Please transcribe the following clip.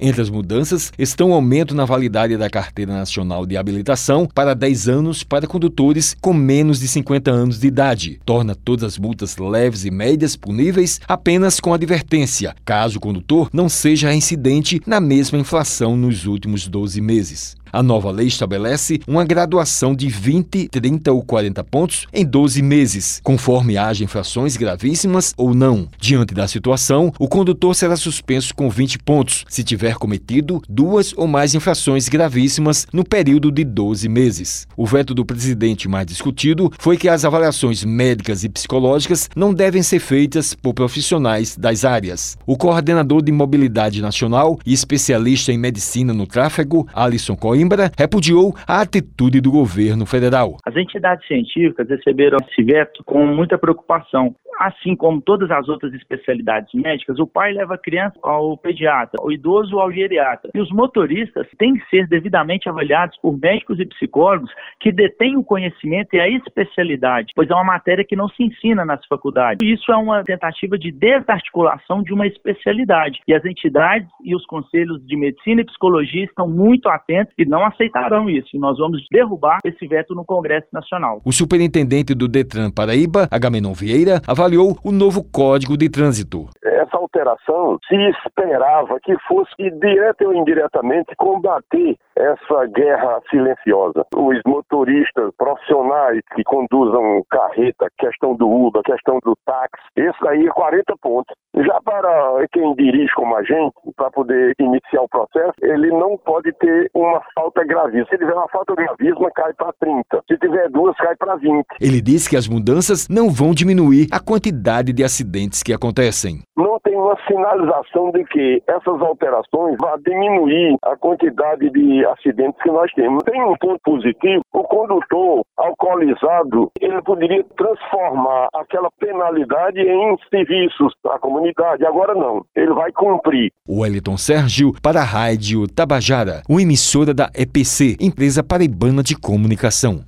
Entre as mudanças estão o aumento na validade da Carteira Nacional de Habilitação para 10 anos para condutores com menos de 50 anos de idade. Torna todas as multas leves e médias puníveis apenas com advertência, caso o condutor não seja reincidente na mesma inflação nos últimos 12 meses. A nova lei estabelece uma graduação de 20, 30 ou 40 pontos em 12 meses, conforme haja infrações gravíssimas ou não. Diante da situação, o condutor será suspenso com 20 pontos se tiver cometido duas ou mais infrações gravíssimas no período de 12 meses. O veto do presidente mais discutido foi que as avaliações médicas e psicológicas não devem ser feitas por profissionais das áreas. O coordenador de mobilidade nacional e especialista em medicina no tráfego, Alisson Coimbra, Coimbra repudiou a atitude do governo federal. As entidades científicas receberam esse veto com muita preocupação. Assim como todas as outras especialidades médicas, o pai leva a criança ao pediatra, o idoso ao geriatra. E os motoristas têm que ser devidamente avaliados por médicos e psicólogos que detêm o conhecimento e a especialidade, pois é uma matéria que não se ensina nas faculdades. Isso é uma tentativa de desarticulação de uma especialidade. E as entidades e os conselhos de medicina e psicologia estão muito atentos e não aceitarão isso. Nós vamos derrubar esse veto no Congresso Nacional. O superintendente do Detran Paraíba, Agamenon Vieira, avaliou avaliou o novo Código de Trânsito. Essa alteração se esperava que fosse direta ou indiretamente combater essa guerra silenciosa. Os motoristas profissionais que conduzam carreta, questão do Uber, questão do táxi, esse aí é 40 pontos. Já para quem dirige como a gente, para poder iniciar o processo, ele não pode ter uma falta gravíssima. Se tiver uma falta gravíssima, cai para 30. Se tiver duas, cai para 20. Ele disse que as mudanças não vão diminuir a quantidade de acidentes que acontecem. Não tem uma sinalização de que essas alterações vão diminuir a quantidade de acidentes que nós temos. Tem um ponto positivo, o condutor alcoolizado, ele poderia transformar aquela penalidade em serviços à comunidade. Agora não, ele vai cumprir. O Wellington Sérgio para a Rádio Tabajara, uma emissora da EPC, empresa paraibana de comunicação.